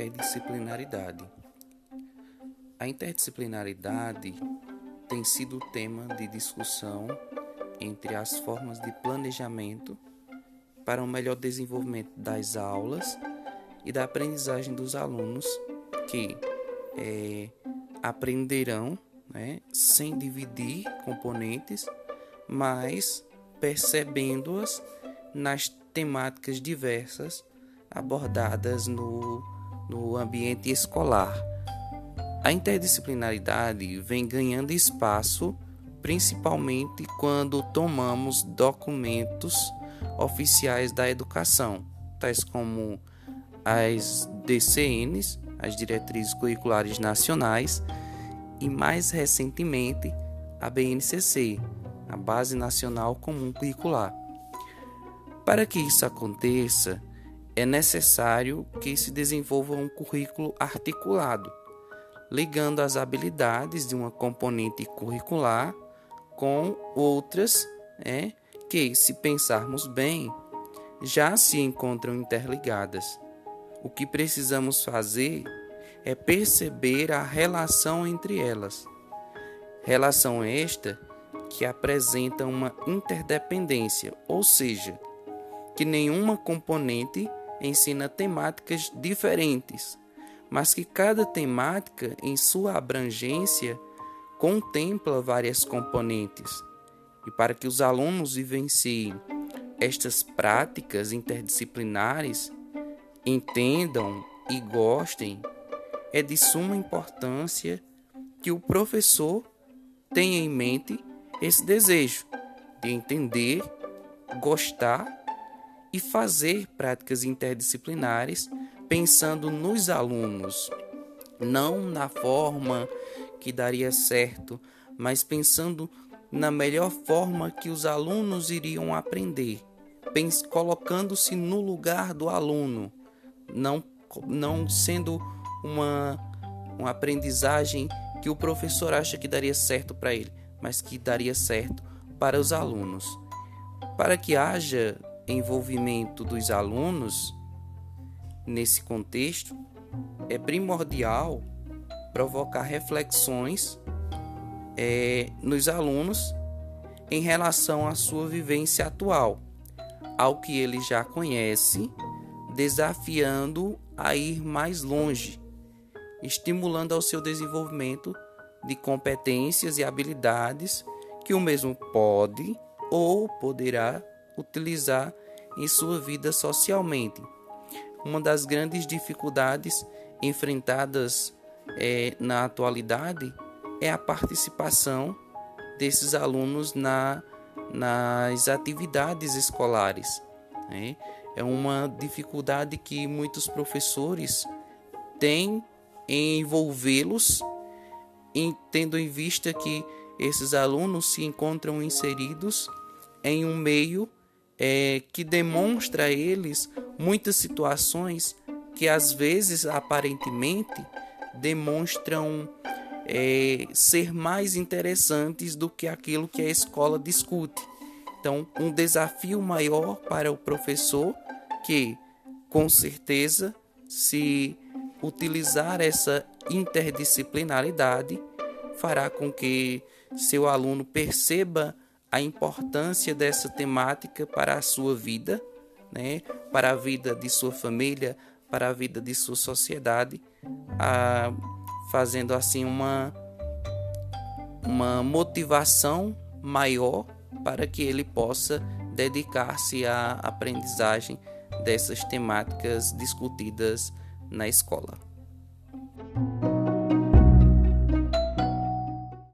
interdisciplinaridade. A interdisciplinaridade tem sido tema de discussão entre as formas de planejamento para um melhor desenvolvimento das aulas e da aprendizagem dos alunos que é, aprenderão né, sem dividir componentes, mas percebendo-as nas temáticas diversas abordadas no, no ambiente escolar. A interdisciplinaridade vem ganhando espaço principalmente quando tomamos documentos oficiais da educação, tais como as DCNs, as Diretrizes Curriculares Nacionais, e mais recentemente a BNCC, a Base Nacional Comum Curricular. Para que isso aconteça, é necessário que se desenvolva um currículo articulado, ligando as habilidades de uma componente curricular com outras é, que, se pensarmos bem, já se encontram interligadas. O que precisamos fazer é perceber a relação entre elas. Relação esta que apresenta uma interdependência, ou seja, que nenhuma componente ensina temáticas diferentes, mas que cada temática, em sua abrangência, contempla várias componentes. E para que os alunos vivenciem estas práticas interdisciplinares, entendam e gostem, é de suma importância que o professor tenha em mente esse desejo de entender, gostar e fazer práticas interdisciplinares pensando nos alunos, não na forma que daria certo, mas pensando na melhor forma que os alunos iriam aprender, colocando-se no lugar do aluno, não, não sendo uma, uma aprendizagem que o professor acha que daria certo para ele, mas que daria certo para os alunos. Para que haja envolvimento dos alunos nesse contexto, é primordial provocar reflexões é, nos alunos em relação à sua vivência atual, ao que ele já conhece, desafiando a ir mais longe, estimulando ao seu desenvolvimento de competências e habilidades que o mesmo pode ou poderá utilizar em sua vida socialmente. Uma das grandes dificuldades enfrentadas é, na atualidade é a participação desses alunos na, nas atividades escolares. Né? É uma dificuldade que muitos professores têm em envolvê-los, tendo em vista que esses alunos se encontram inseridos em um meio é, que demonstra a eles muitas situações que às vezes aparentemente demonstram é, ser mais interessantes do que aquilo que a escola discute. Então, um desafio maior para o professor que, com certeza, se utilizar essa interdisciplinaridade, fará com que seu aluno perceba a importância dessa temática para a sua vida, né? para a vida de sua família, para a vida de sua sociedade, a, fazendo assim uma, uma motivação maior para que ele possa dedicar-se à aprendizagem dessas temáticas discutidas na escola.